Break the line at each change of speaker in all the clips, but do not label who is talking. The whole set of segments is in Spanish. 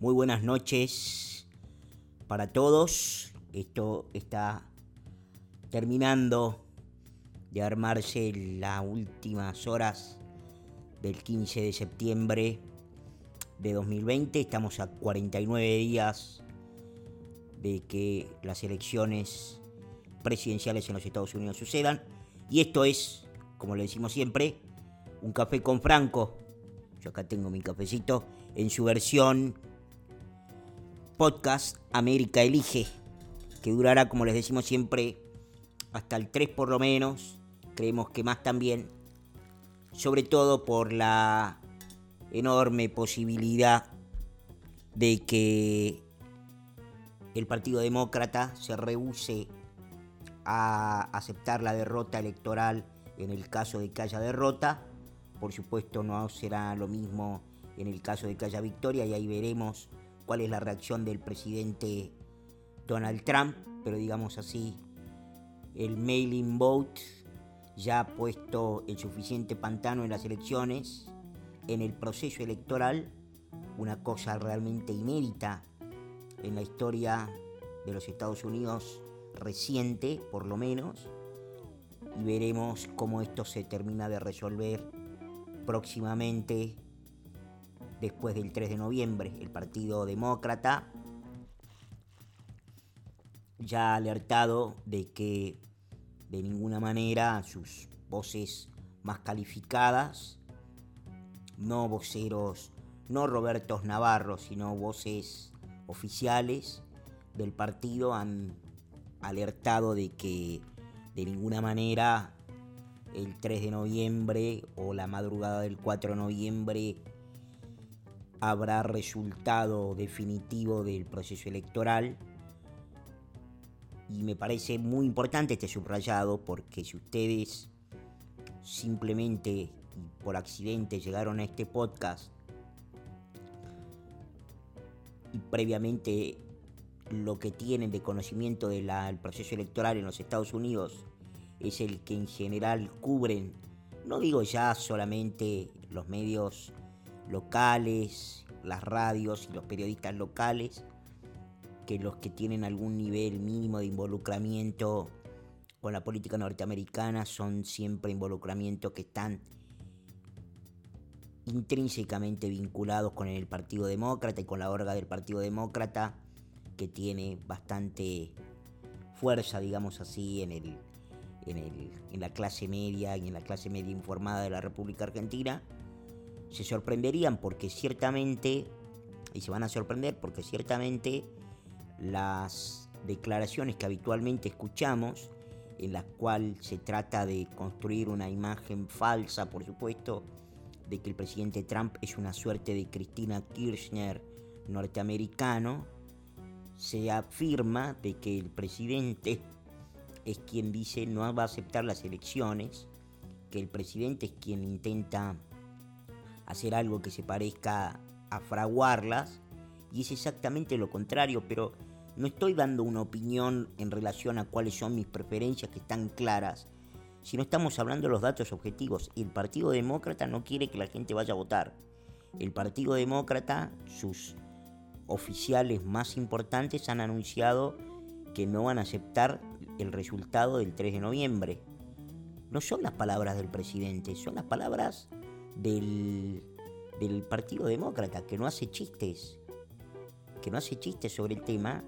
Muy buenas noches para todos. Esto está terminando de armarse las últimas horas del 15 de septiembre de 2020. Estamos a 49 días de que las elecciones presidenciales en los Estados Unidos sucedan. Y esto es, como le decimos siempre, un café con Franco. Yo acá tengo mi cafecito en su versión podcast América Elige, que durará, como les decimos siempre, hasta el 3 por lo menos. Creemos que más también, sobre todo por la enorme posibilidad de que el Partido Demócrata se rehúse a aceptar la derrota electoral en el caso de que haya derrota. Por supuesto no será lo mismo en el caso de que haya victoria y ahí veremos cuál es la reacción del presidente Donald Trump, pero digamos así, el mailing vote ya ha puesto el suficiente pantano en las elecciones, en el proceso electoral, una cosa realmente inédita en la historia de los Estados Unidos reciente, por lo menos, y veremos cómo esto se termina de resolver próximamente después del 3 de noviembre. El Partido Demócrata ya ha alertado de que de ninguna manera sus voces más calificadas, no voceros, no Robertos Navarro, sino voces oficiales del partido han alertado de que de ninguna manera el 3 de noviembre o la madrugada del 4 de noviembre habrá resultado definitivo del proceso electoral. Y me parece muy importante este subrayado porque si ustedes simplemente por accidente llegaron a este podcast y previamente lo que tienen de conocimiento del proceso electoral en los Estados Unidos es el que en general cubren, no digo ya solamente los medios locales, las radios y los periodistas locales, que los que tienen algún nivel mínimo de involucramiento con la política norteamericana son siempre involucramientos que están intrínsecamente vinculados con el Partido Demócrata y con la orga del Partido Demócrata, que tiene bastante fuerza, digamos así, en, el, en, el, en la clase media y en la clase media informada de la República Argentina se sorprenderían porque ciertamente, y se van a sorprender porque ciertamente las declaraciones que habitualmente escuchamos, en las cuales se trata de construir una imagen falsa, por supuesto, de que el presidente Trump es una suerte de Cristina Kirchner norteamericano, se afirma de que el presidente es quien dice no va a aceptar las elecciones, que el presidente es quien intenta hacer algo que se parezca a fraguarlas, y es exactamente lo contrario, pero no estoy dando una opinión en relación a cuáles son mis preferencias que están claras, sino estamos hablando de los datos objetivos. El Partido Demócrata no quiere que la gente vaya a votar. El Partido Demócrata, sus oficiales más importantes han anunciado que no van a aceptar el resultado del 3 de noviembre. No son las palabras del presidente, son las palabras del, del Partido Demócrata, que no hace chistes, que no hace chistes sobre el tema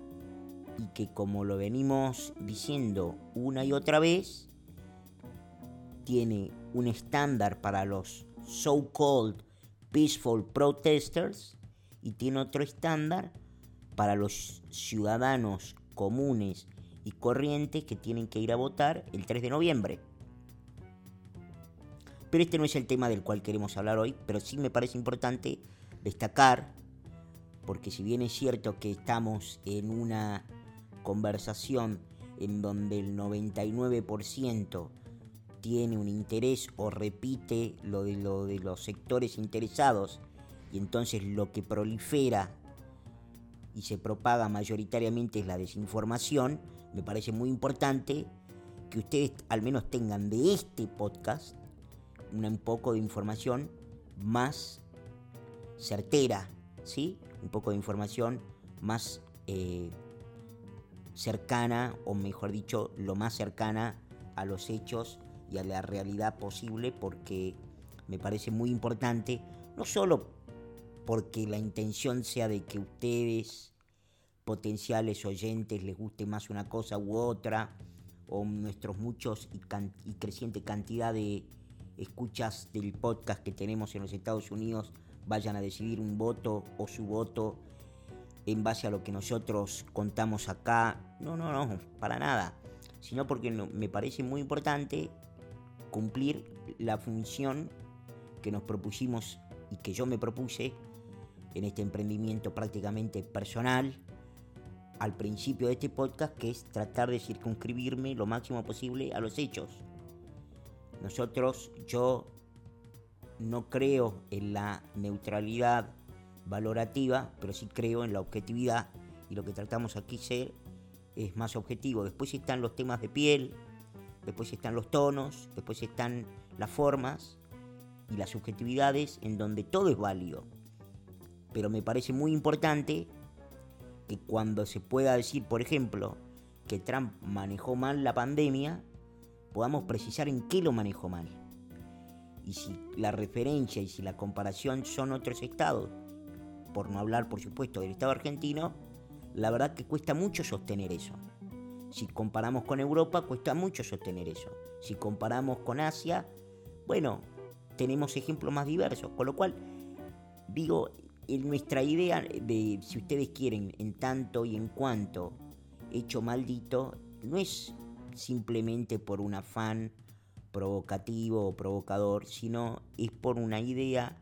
y que como lo venimos diciendo una y otra vez, tiene un estándar para los so-called peaceful protesters y tiene otro estándar para los ciudadanos comunes y corrientes que tienen que ir a votar el 3 de noviembre. Pero este no es el tema del cual queremos hablar hoy, pero sí me parece importante destacar, porque si bien es cierto que estamos en una conversación en donde el 99% tiene un interés o repite lo de, lo de los sectores interesados, y entonces lo que prolifera y se propaga mayoritariamente es la desinformación, me parece muy importante que ustedes al menos tengan de este podcast un poco de información más certera, ¿sí? un poco de información más eh, cercana, o mejor dicho, lo más cercana a los hechos y a la realidad posible, porque me parece muy importante, no solo porque la intención sea de que ustedes, potenciales oyentes, les guste más una cosa u otra, o nuestros muchos y, y creciente cantidad de escuchas del podcast que tenemos en los Estados Unidos vayan a decidir un voto o su voto en base a lo que nosotros contamos acá. No, no, no, para nada. Sino porque me parece muy importante cumplir la función que nos propusimos y que yo me propuse en este emprendimiento prácticamente personal al principio de este podcast, que es tratar de circunscribirme lo máximo posible a los hechos. Nosotros, yo no creo en la neutralidad valorativa, pero sí creo en la objetividad y lo que tratamos aquí ser es más objetivo. Después están los temas de piel, después están los tonos, después están las formas y las subjetividades en donde todo es válido. Pero me parece muy importante que cuando se pueda decir, por ejemplo, que Trump manejó mal la pandemia, podamos precisar en qué lo manejó mal. Y si la referencia y si la comparación son otros estados, por no hablar por supuesto del estado argentino, la verdad que cuesta mucho sostener eso. Si comparamos con Europa, cuesta mucho sostener eso. Si comparamos con Asia, bueno, tenemos ejemplos más diversos. Con lo cual, digo, en nuestra idea de, si ustedes quieren, en tanto y en cuanto hecho maldito, no es simplemente por un afán provocativo o provocador, sino es por una idea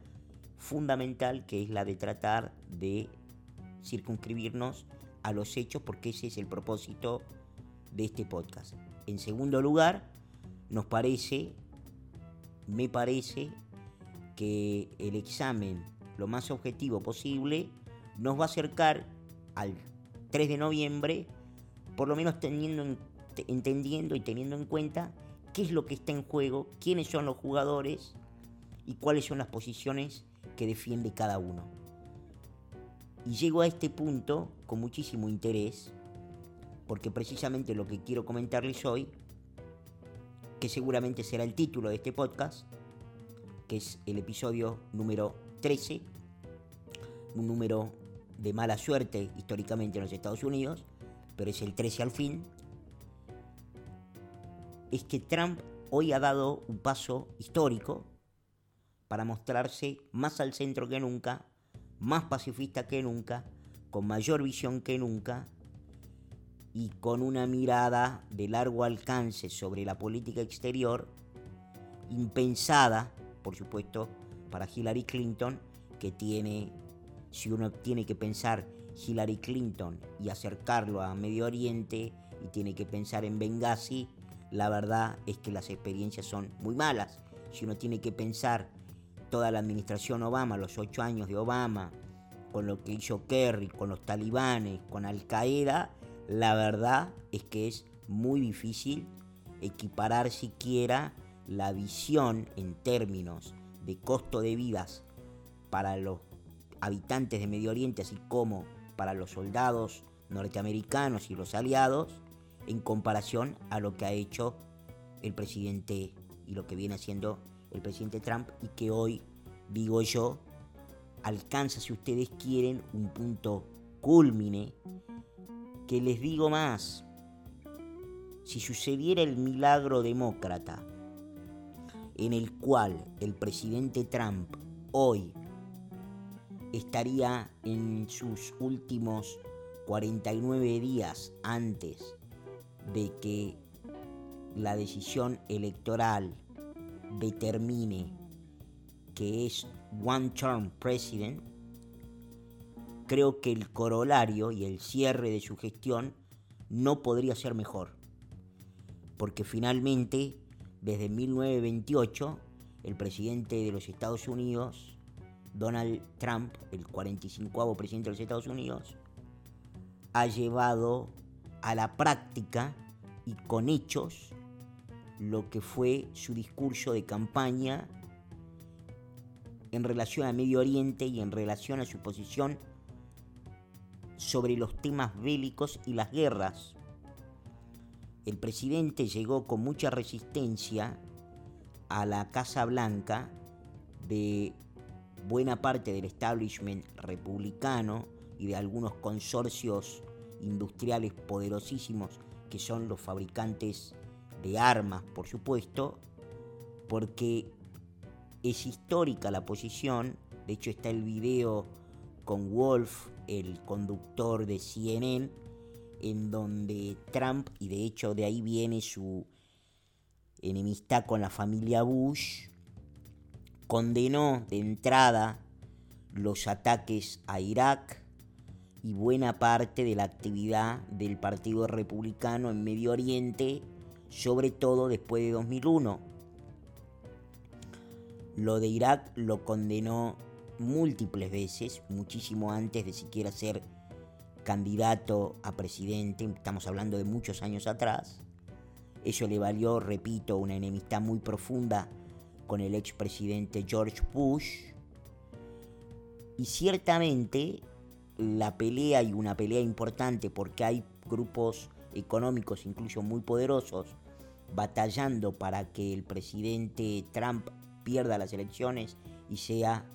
fundamental que es la de tratar de circunscribirnos a los hechos porque ese es el propósito de este podcast. En segundo lugar, nos parece, me parece que el examen lo más objetivo posible nos va a acercar al 3 de noviembre, por lo menos teniendo entendiendo y teniendo en cuenta qué es lo que está en juego, quiénes son los jugadores y cuáles son las posiciones que defiende cada uno. Y llego a este punto con muchísimo interés, porque precisamente lo que quiero comentarles hoy, que seguramente será el título de este podcast, que es el episodio número 13, un número de mala suerte históricamente en los Estados Unidos, pero es el 13 al fin, es que Trump hoy ha dado un paso histórico para mostrarse más al centro que nunca, más pacifista que nunca, con mayor visión que nunca y con una mirada de largo alcance sobre la política exterior, impensada, por supuesto, para Hillary Clinton, que tiene, si uno tiene que pensar Hillary Clinton y acercarlo a Medio Oriente y tiene que pensar en Benghazi, la verdad es que las experiencias son muy malas. Si uno tiene que pensar toda la administración Obama, los ocho años de Obama, con lo que hizo Kerry, con los talibanes, con Al Qaeda, la verdad es que es muy difícil equiparar siquiera la visión en términos de costo de vidas para los habitantes de Medio Oriente, así como para los soldados norteamericanos y los aliados, en comparación a lo que ha hecho el presidente y lo que viene haciendo el presidente Trump y que hoy, digo yo, alcanza, si ustedes quieren, un punto culmine, que les digo más, si sucediera el milagro demócrata, en el cual el presidente Trump hoy estaría en sus últimos 49 días antes de que la decisión electoral determine que es one term president, creo que el corolario y el cierre de su gestión no podría ser mejor. Porque finalmente, desde 1928, el presidente de los Estados Unidos, Donald Trump, el 45 presidente de los Estados Unidos, ha llevado a la práctica y con hechos lo que fue su discurso de campaña en relación a Medio Oriente y en relación a su posición sobre los temas bélicos y las guerras. El presidente llegó con mucha resistencia a la Casa Blanca de buena parte del establishment republicano y de algunos consorcios industriales poderosísimos que son los fabricantes de armas, por supuesto, porque es histórica la posición, de hecho está el video con Wolf, el conductor de CNN, en donde Trump, y de hecho de ahí viene su enemistad con la familia Bush, condenó de entrada los ataques a Irak y buena parte de la actividad del Partido Republicano en Medio Oriente, sobre todo después de 2001. Lo de Irak lo condenó múltiples veces, muchísimo antes de siquiera ser candidato a presidente, estamos hablando de muchos años atrás. Eso le valió, repito, una enemistad muy profunda con el expresidente George Bush. Y ciertamente la pelea y una pelea importante porque hay grupos económicos incluso muy poderosos batallando para que el presidente Trump pierda las elecciones y sea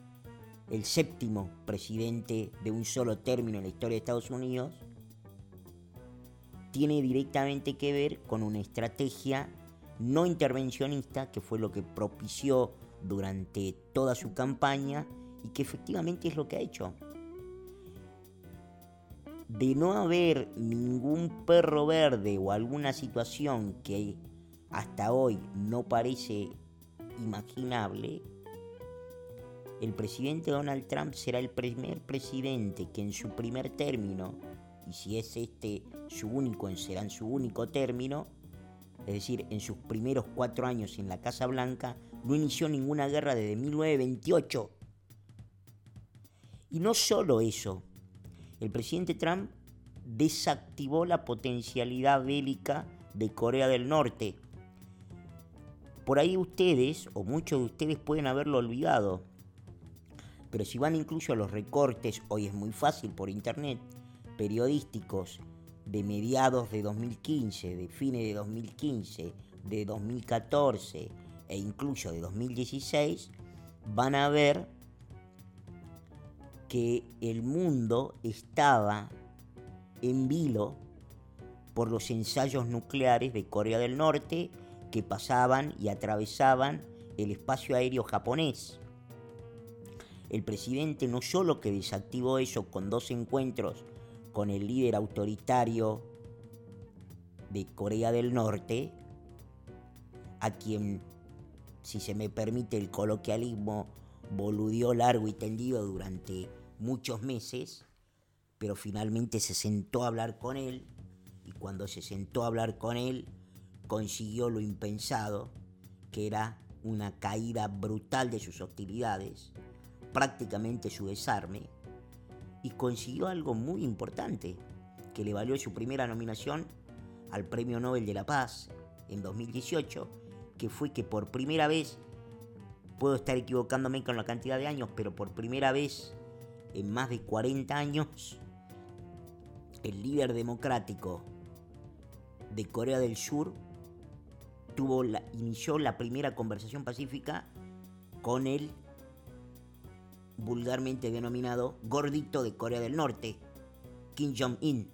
el séptimo presidente de un solo término en la historia de Estados Unidos, tiene directamente que ver con una estrategia no intervencionista, que fue lo que propició durante toda su campaña y que efectivamente es lo que ha hecho. De no haber ningún perro verde o alguna situación que hasta hoy no parece imaginable, el presidente Donald Trump será el primer presidente que en su primer término, y si es este su único, será su único término, es decir, en sus primeros cuatro años en la Casa Blanca, no inició ninguna guerra desde 1928. Y no solo eso, el presidente Trump desactivó la potencialidad bélica de Corea del Norte. Por ahí ustedes, o muchos de ustedes pueden haberlo olvidado, pero si van incluso a los recortes, hoy es muy fácil por internet, periodísticos de mediados de 2015, de fines de 2015, de 2014 e incluso de 2016, van a ver que el mundo estaba en vilo por los ensayos nucleares de Corea del Norte que pasaban y atravesaban el espacio aéreo japonés. El presidente no solo que desactivó eso con dos encuentros con el líder autoritario de Corea del Norte, a quien, si se me permite el coloquialismo, boludió largo y tendido durante muchos meses, pero finalmente se sentó a hablar con él y cuando se sentó a hablar con él consiguió lo impensado, que era una caída brutal de sus hostilidades, prácticamente su desarme y consiguió algo muy importante que le valió su primera nominación al Premio Nobel de la Paz en 2018, que fue que por primera vez, puedo estar equivocándome con la cantidad de años, pero por primera vez en más de 40 años, el líder democrático de Corea del Sur tuvo inició la primera conversación pacífica con el vulgarmente denominado gordito de Corea del Norte, Kim Jong-un,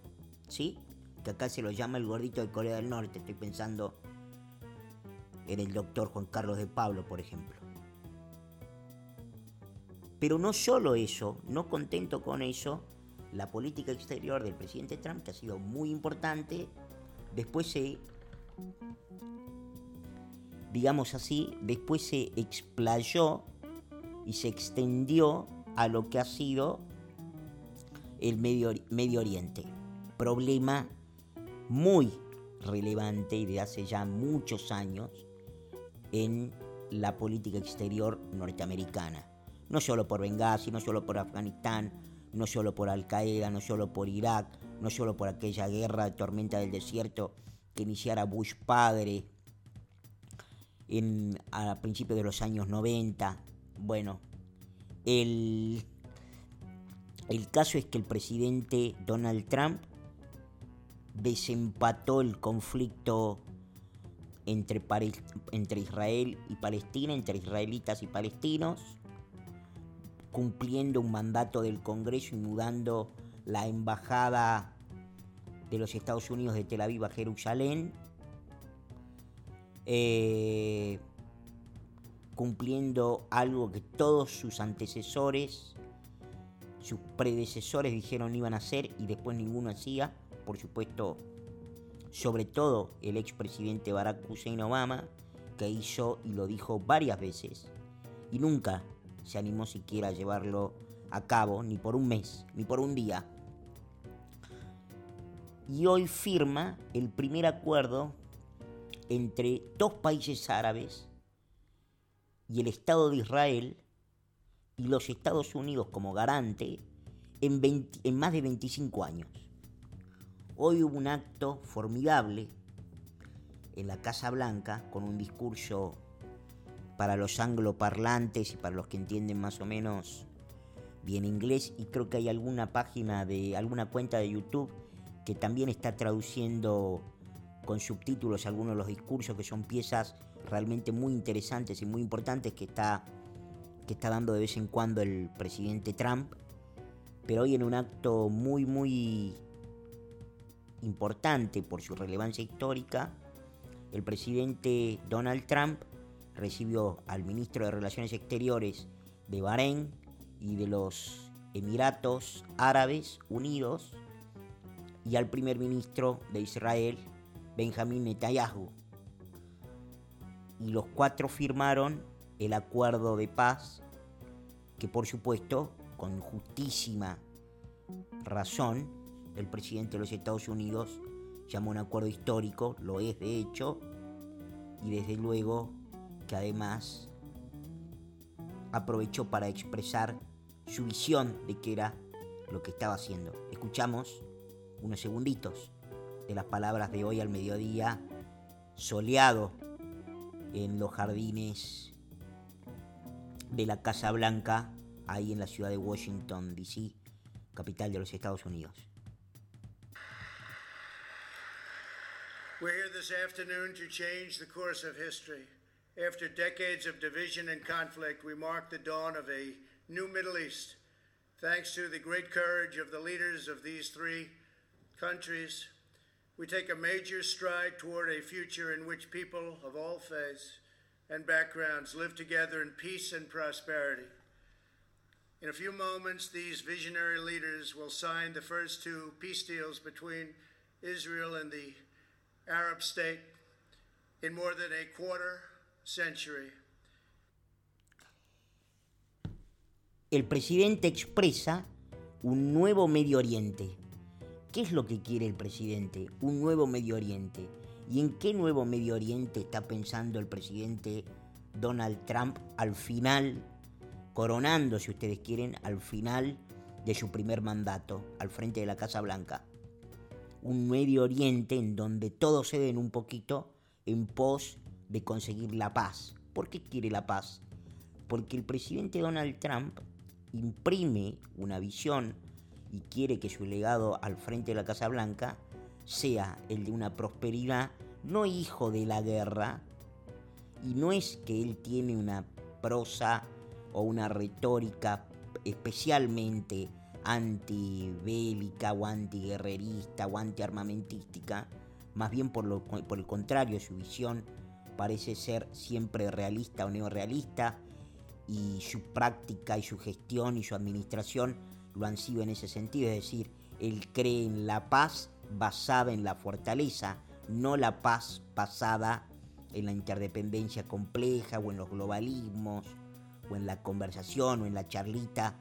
¿sí? Que acá se lo llama el gordito de Corea del Norte, estoy pensando en el doctor Juan Carlos de Pablo, por ejemplo. Pero no solo eso, no contento con eso, la política exterior del presidente Trump, que ha sido muy importante, después se, digamos así, después se explayó y se extendió a lo que ha sido el Medio, Medio Oriente. Problema muy relevante y de hace ya muchos años en la política exterior norteamericana. No solo por Benghazi, no solo por Afganistán, no solo por Al Qaeda, no solo por Irak, no solo por aquella guerra de tormenta del desierto que iniciara Bush padre en, a principios de los años 90, bueno, el El caso es que el presidente Donald Trump desempató el conflicto entre, entre Israel y Palestina, entre israelitas y palestinos, cumpliendo un mandato del Congreso y mudando la embajada de los Estados Unidos de Tel Aviv a Jerusalén, eh, cumpliendo algo que todos sus antecesores, sus predecesores dijeron iban a hacer y después ninguno hacía, por supuesto, sobre todo el expresidente Barack Hussein Obama, que hizo y lo dijo varias veces, y nunca se animó siquiera a llevarlo a cabo, ni por un mes, ni por un día. Y hoy firma el primer acuerdo entre dos países árabes y el Estado de Israel y los Estados Unidos como garante en, más de 25 años. Hoy hubo un acto formidable en la Casa Blanca con un discurso para los angloparlantes y para los que entienden más o menos bien inglés y creo que hay alguna página de alguna cuenta de YouTube que también está traduciendo con subtítulos algunos de los discursos que son piezas realmente muy interesantes y muy importantes que está que está dando de vez en cuando el presidente Trump, pero hoy en un acto muy muy importante por su relevancia histórica, el presidente Donald Trump recibió al ministro de Relaciones Exteriores de Bahrein y de los Emiratos Árabes Unidos y al primer ministro de Israel, Benjamín Netanyahu. Y los cuatro firmaron el acuerdo de paz que por supuesto, con justísima razón, el presidente de los Estados Unidos llamó un acuerdo histórico, lo es de hecho, y desde luego que además aprovechó para expresar su visión de qué era lo que estaba haciendo. Escuchamos unos segunditos de las palabras de hoy al mediodía, soleado en los jardines de la Casa Blanca, ahí en la ciudad de Washington, D.C., capital de los Estados Unidos.
We're here this afternoon to change the course of history. After decades of division and conflict, we mark the dawn of a new Middle East. Thanks to the great courage of the leaders of these three countries, we take a major stride toward a future in which people of all faiths and backgrounds live together in peace and prosperity. In a few moments, these visionary leaders will sign the first two peace deals between Israel and the Arab state in more than a quarter
El presidente expresa un nuevo Medio Oriente ¿Qué es lo que quiere el presidente? Un nuevo Medio Oriente. ¿Y en qué nuevo Medio Oriente está pensando el presidente Donald Trump al final, coronando, si ustedes quieren, al final de su primer mandato, al frente de la Casa Blanca? Un Medio Oriente en donde todos se den un poquito en pos de conseguir la paz. ¿Por qué quiere la paz? Porque el presidente Donald Trump imprime una visión y quiere que su legado al frente de la Casa Blanca sea el de una prosperidad, no hijo de la guerra, y no es que él tiene una prosa o una retórica especialmente antibélica o antiguerrerista o antiarmamentística, más bien por, lo, por el contrario, su visión parece ser siempre realista o neorealista y su práctica y su gestión y su administración lo han sido en ese sentido, es decir, él cree en la paz basada en la fortaleza, no la paz basada en la interdependencia compleja o en los globalismos o en la conversación o en la charlita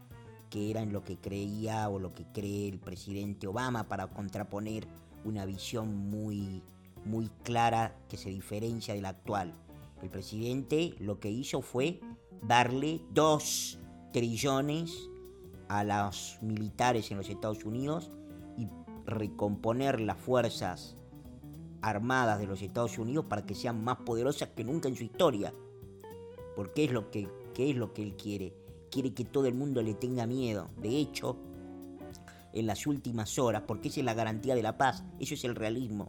que era en lo que creía o lo que cree el presidente Obama para contraponer una visión muy, muy clara que se diferencia de la actual. El presidente lo que hizo fue darle dos trillones a los militares en los Estados Unidos y recomponer las fuerzas armadas de los Estados Unidos para que sean más poderosas que nunca en su historia. Porque es lo que, es lo que él quiere. Quiere que todo el mundo le tenga miedo. De hecho, en las últimas horas, porque esa es la garantía de la paz, eso es el realismo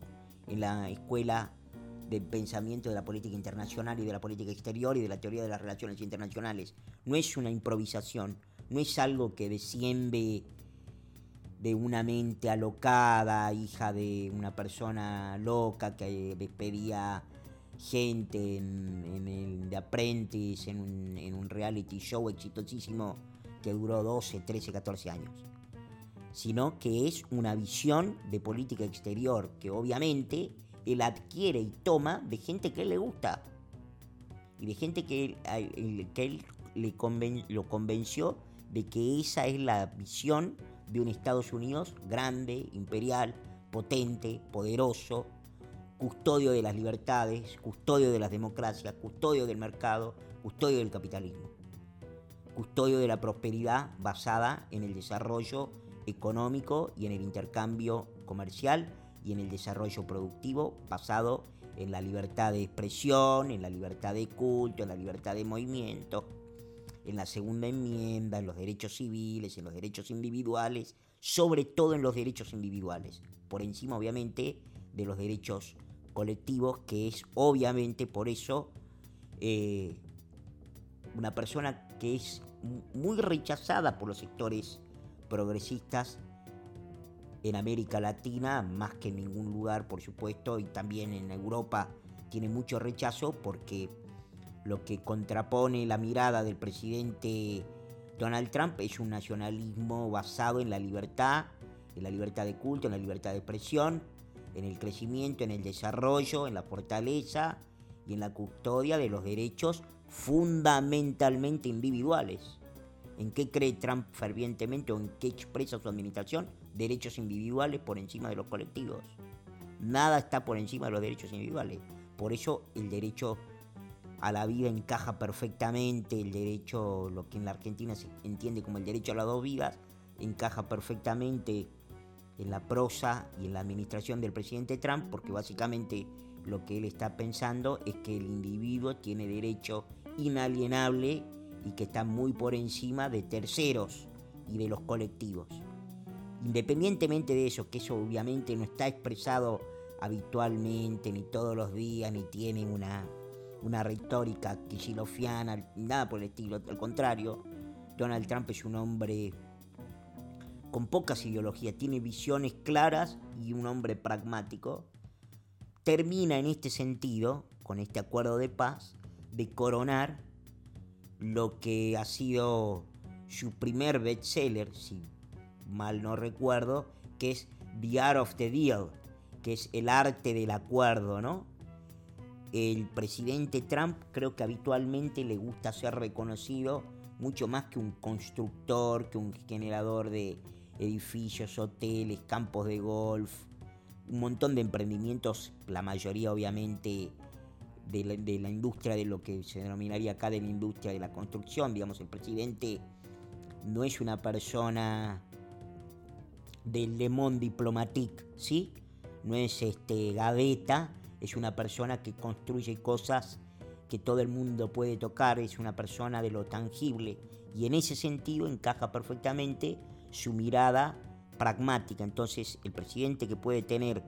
en la escuela del pensamiento de la política internacional y de la política exterior y de la teoría de las relaciones internacionales. No es una improvisación, no es algo que desciende de una mente alocada, hija de una persona loca que despedía gente en, el de Apprentice, en en un reality show exitosísimo que duró 12, 13, 14 años. Sino que es una visión de política exterior que obviamente él adquiere y toma de gente que él le gusta. Y de gente que él, que él le lo convenció de que esa es la visión de un Estados Unidos grande, imperial, potente, poderoso, custodio de las libertades, custodio de las democracias, custodio del mercado, custodio del capitalismo, custodio de la prosperidad basada en el desarrollo económico y en el intercambio comercial y en el desarrollo productivo basado en la libertad de expresión, en la libertad de culto, en la libertad de movimiento, en la segunda enmienda, en los derechos civiles, en los derechos individuales, sobre todo en los derechos individuales, por encima obviamente de los derechos colectivos, que es obviamente por eso eh, una persona que es muy rechazada por los sectores progresistas en América Latina, más que en ningún lugar, por supuesto, y también en Europa tiene mucho rechazo porque lo que contrapone la mirada del presidente Donald Trump es un nacionalismo basado en la libertad, en la libertad de culto, en la libertad de expresión, en el crecimiento, en el desarrollo, en la fortaleza y en la custodia de los derechos fundamentalmente individuales. ¿En qué cree Trump fervientemente o en qué expresa su administración? Derechos individuales por encima de los colectivos. Nada está por encima de los derechos individuales. Por eso el derecho a la vida encaja perfectamente, el derecho, lo que en la Argentina se entiende como el derecho a las dos vidas, encaja perfectamente en la prosa y en la administración del presidente Trump, porque básicamente lo que él está pensando es que el individuo tiene derecho inalienable y que está muy por encima de terceros y de los colectivos. Independientemente de eso, que eso obviamente no está expresado habitualmente, ni todos los días, ni tiene una, una retórica quisilofiana, ni nada por el estilo, al contrario, Donald Trump es un hombre con pocas ideologías, tiene visiones claras y un hombre pragmático, termina en este sentido, con este acuerdo de paz, de coronar lo que ha sido su primer bestseller, si mal no recuerdo, que es The Art of the Deal, que es el arte del acuerdo, ¿no? El presidente Trump creo que habitualmente le gusta ser reconocido mucho más que un constructor, que un generador de edificios, hoteles, campos de golf, un montón de emprendimientos, la mayoría obviamente de la, industria de lo que se denominaría acá de la industria de la construcción, digamos, el presidente no es una persona del Le Monde Diplomatique, ¿sí? No es este gaveta, es una persona que construye cosas que todo el mundo puede tocar, es una persona de lo tangible y en ese sentido encaja perfectamente su mirada pragmática. Entonces el presidente que puede tener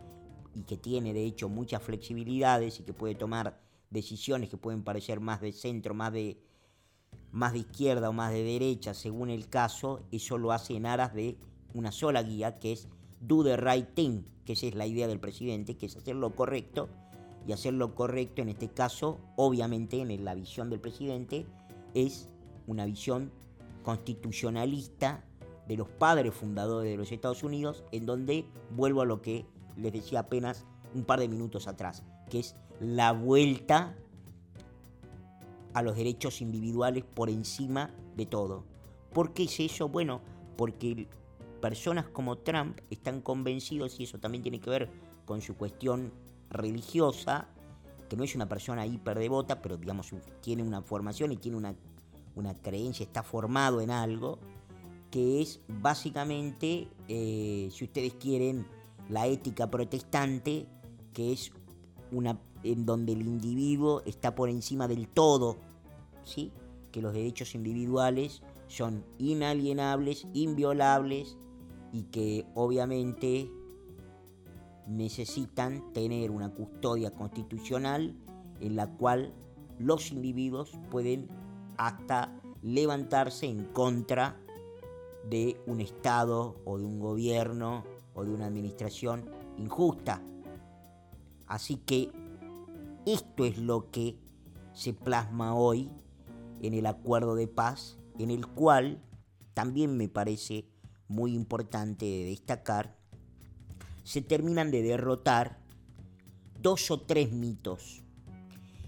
y que tiene de hecho muchas flexibilidades y que puede tomar decisiones que pueden parecer más de centro, más de, más de izquierda o más de derecha, según el caso, eso lo hace en aras de una sola guía, que es do the right thing, que esa es la idea del presidente, que es hacer lo correcto, y hacer lo correcto en este caso, obviamente en la visión del presidente, es una visión constitucionalista de los padres fundadores de los Estados Unidos, en donde vuelvo a lo que les decía apenas un par de minutos atrás, que es la vuelta a los derechos individuales por encima de todo. ¿Por qué es eso? Bueno, porque personas como Trump están convencidos, y eso también tiene que ver con su cuestión religiosa, que no es una persona hiperdevota, pero digamos tiene una formación y tiene una, una creencia, está formado en algo, que es básicamente, eh, si ustedes quieren, la ética protestante, que es en donde el individuo está por encima del todo, ¿sí? que los derechos individuales son inalienables, inviolables y que obviamente necesitan tener una custodia constitucional en la cual los individuos pueden hasta levantarse en contra de un Estado o de un gobierno o de una administración injusta. Así que esto es lo que se plasma hoy en el acuerdo de paz, en el cual también me parece muy importante destacar, se terminan de derrotar dos o tres mitos.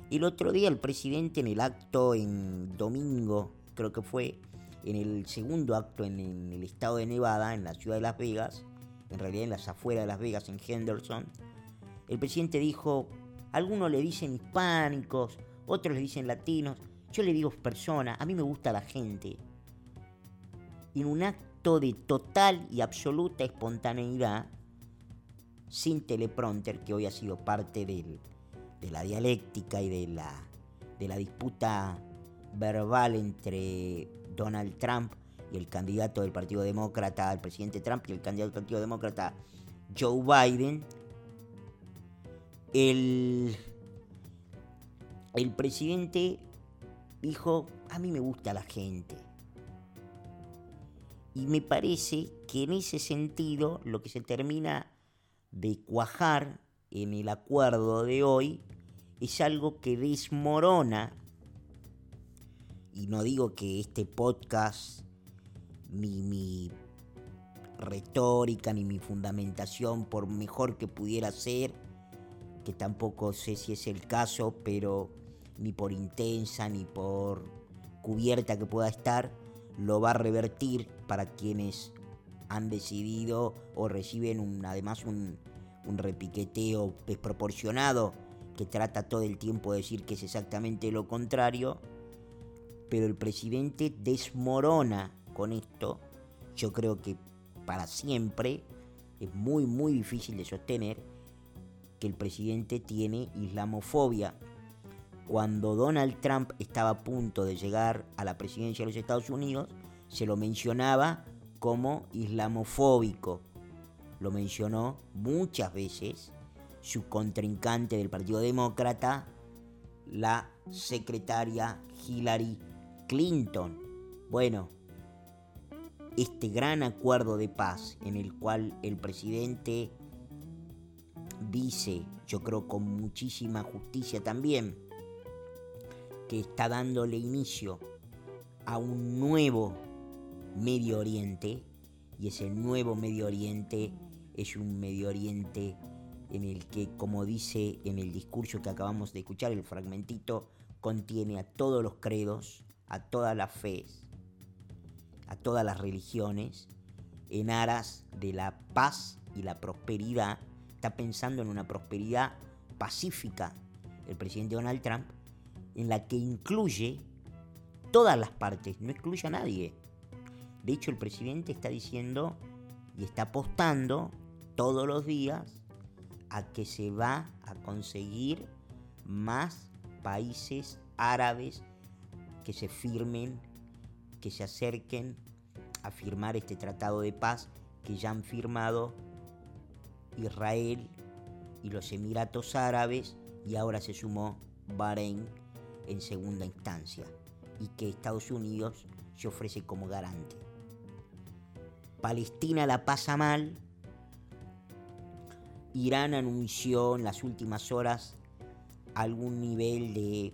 El otro día el presidente en el acto en domingo, creo que fue, en el segundo acto en, el estado de Nevada, en la ciudad de Las Vegas, en realidad en las afueras de Las Vegas, en Henderson, el presidente dijo, algunos le dicen hispánicos, otros le dicen latinos, yo le digo personas, a mí me gusta la gente. En un acto de total y absoluta espontaneidad, sin teleprompter, que hoy ha sido parte de la dialéctica y de la, de la disputa verbal entre Donald Trump y el candidato del Partido Demócrata, el presidente Trump y el candidato del Partido Demócrata, Joe Biden, el, el presidente dijo, a mí me gusta la gente. Y me parece que en ese sentido lo que se termina de cuajar en el acuerdo de hoy es algo que desmorona, y no digo que este podcast, ni mi retórica, ni mi fundamentación, por mejor que pudiera ser, que tampoco sé si es el caso, pero ni por intensa, ni por cubierta que pueda estar, lo va a revertir para quienes han decidido o reciben un, además un, un repiqueteo desproporcionado que trata todo el tiempo de decir que es exactamente lo contrario, pero el presidente desmorona con esto, yo creo que para siempre es muy muy difícil de sostener que el presidente tiene islamofobia. Cuando Donald Trump estaba a punto de llegar a la presidencia de los Estados Unidos, se lo mencionaba como islamofóbico. Lo mencionó muchas veces su contrincante del Partido Demócrata, la secretaria Hillary Clinton. Bueno, este gran acuerdo de paz en el cual el presidente dice, yo creo con muchísima justicia también, que está dándole inicio a un nuevo Medio Oriente, y ese nuevo Medio Oriente es un Medio Oriente en el que, como dice en el discurso que acabamos de escuchar, el fragmentito contiene a todos los credos, a todas las fees, a todas las religiones, en aras de la paz y la prosperidad. Está pensando en una prosperidad pacífica el presidente Donald Trump, en la que incluye todas las partes, no excluye a nadie. De hecho, el presidente está diciendo y está apostando todos los días a que se va a conseguir más países árabes que se firmen, que se acerquen a firmar este tratado de paz que ya han firmado Israel y los Emiratos Árabes y ahora se sumó Bahrein en segunda instancia y que Estados Unidos se ofrece como garante. Palestina la pasa mal. Irán anunció en las últimas horas algún nivel de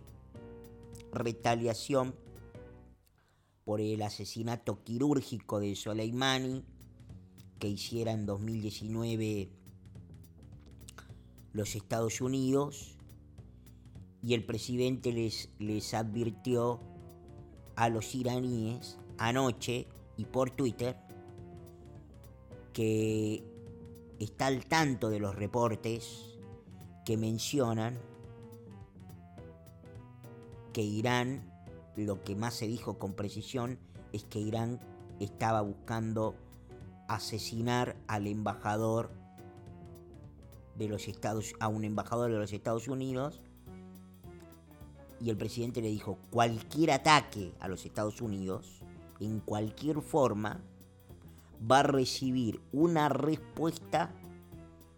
retaliación por el asesinato quirúrgico de Soleimani que hiciera en 2019 los Estados Unidos y el presidente les, les advirtió a los iraníes anoche y por Twitter que está al tanto de los reportes que mencionan que Irán, lo que más se dijo con precisión es que Irán estaba buscando asesinar al embajador de los Estados a un embajador de los Estados Unidos y el presidente le dijo cualquier ataque a los Estados Unidos en cualquier forma va a recibir una respuesta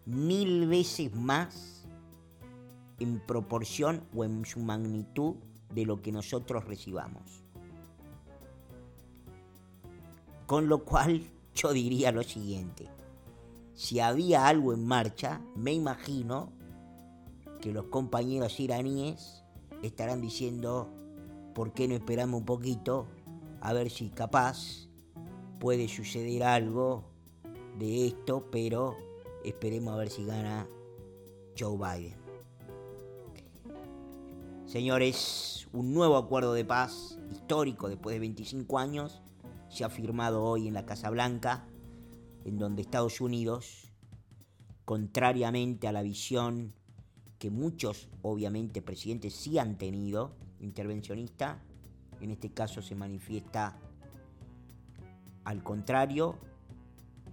mil veces más en proporción o en su magnitud de lo que nosotros recibamos. Con lo cual yo diría lo siguiente, si había algo en marcha, me imagino que los compañeros iraníes estarán diciendo, ¿por qué no esperamos un poquito? A ver si capaz puede suceder algo de esto, pero esperemos a ver si gana Joe Biden. Señores, un nuevo acuerdo de paz histórico después de 25 años se ha firmado hoy en la Casa Blanca, en donde Estados Unidos, contrariamente a la visión que muchos, obviamente, presidentes sí han tenido, intervencionista, en este caso se manifiesta al contrario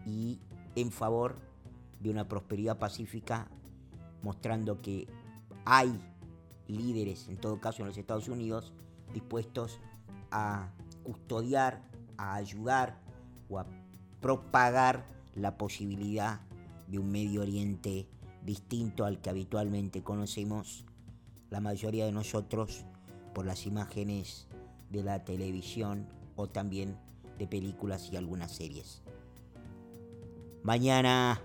y en favor de una prosperidad pacífica, mostrando que hay líderes, en todo caso en los Estados Unidos, dispuestos a custodiar, a ayudar o a propagar la posibilidad de un Medio Oriente distinto al que habitualmente conocemos la mayoría de nosotros por las imágenes de la televisión o también de películas y algunas series. Mañana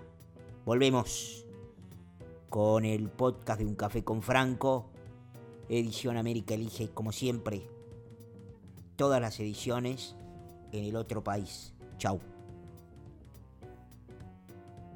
volvemos con el podcast de Un Café con Franco, edición América Elige, como siempre, todas las ediciones en el otro país. Chau.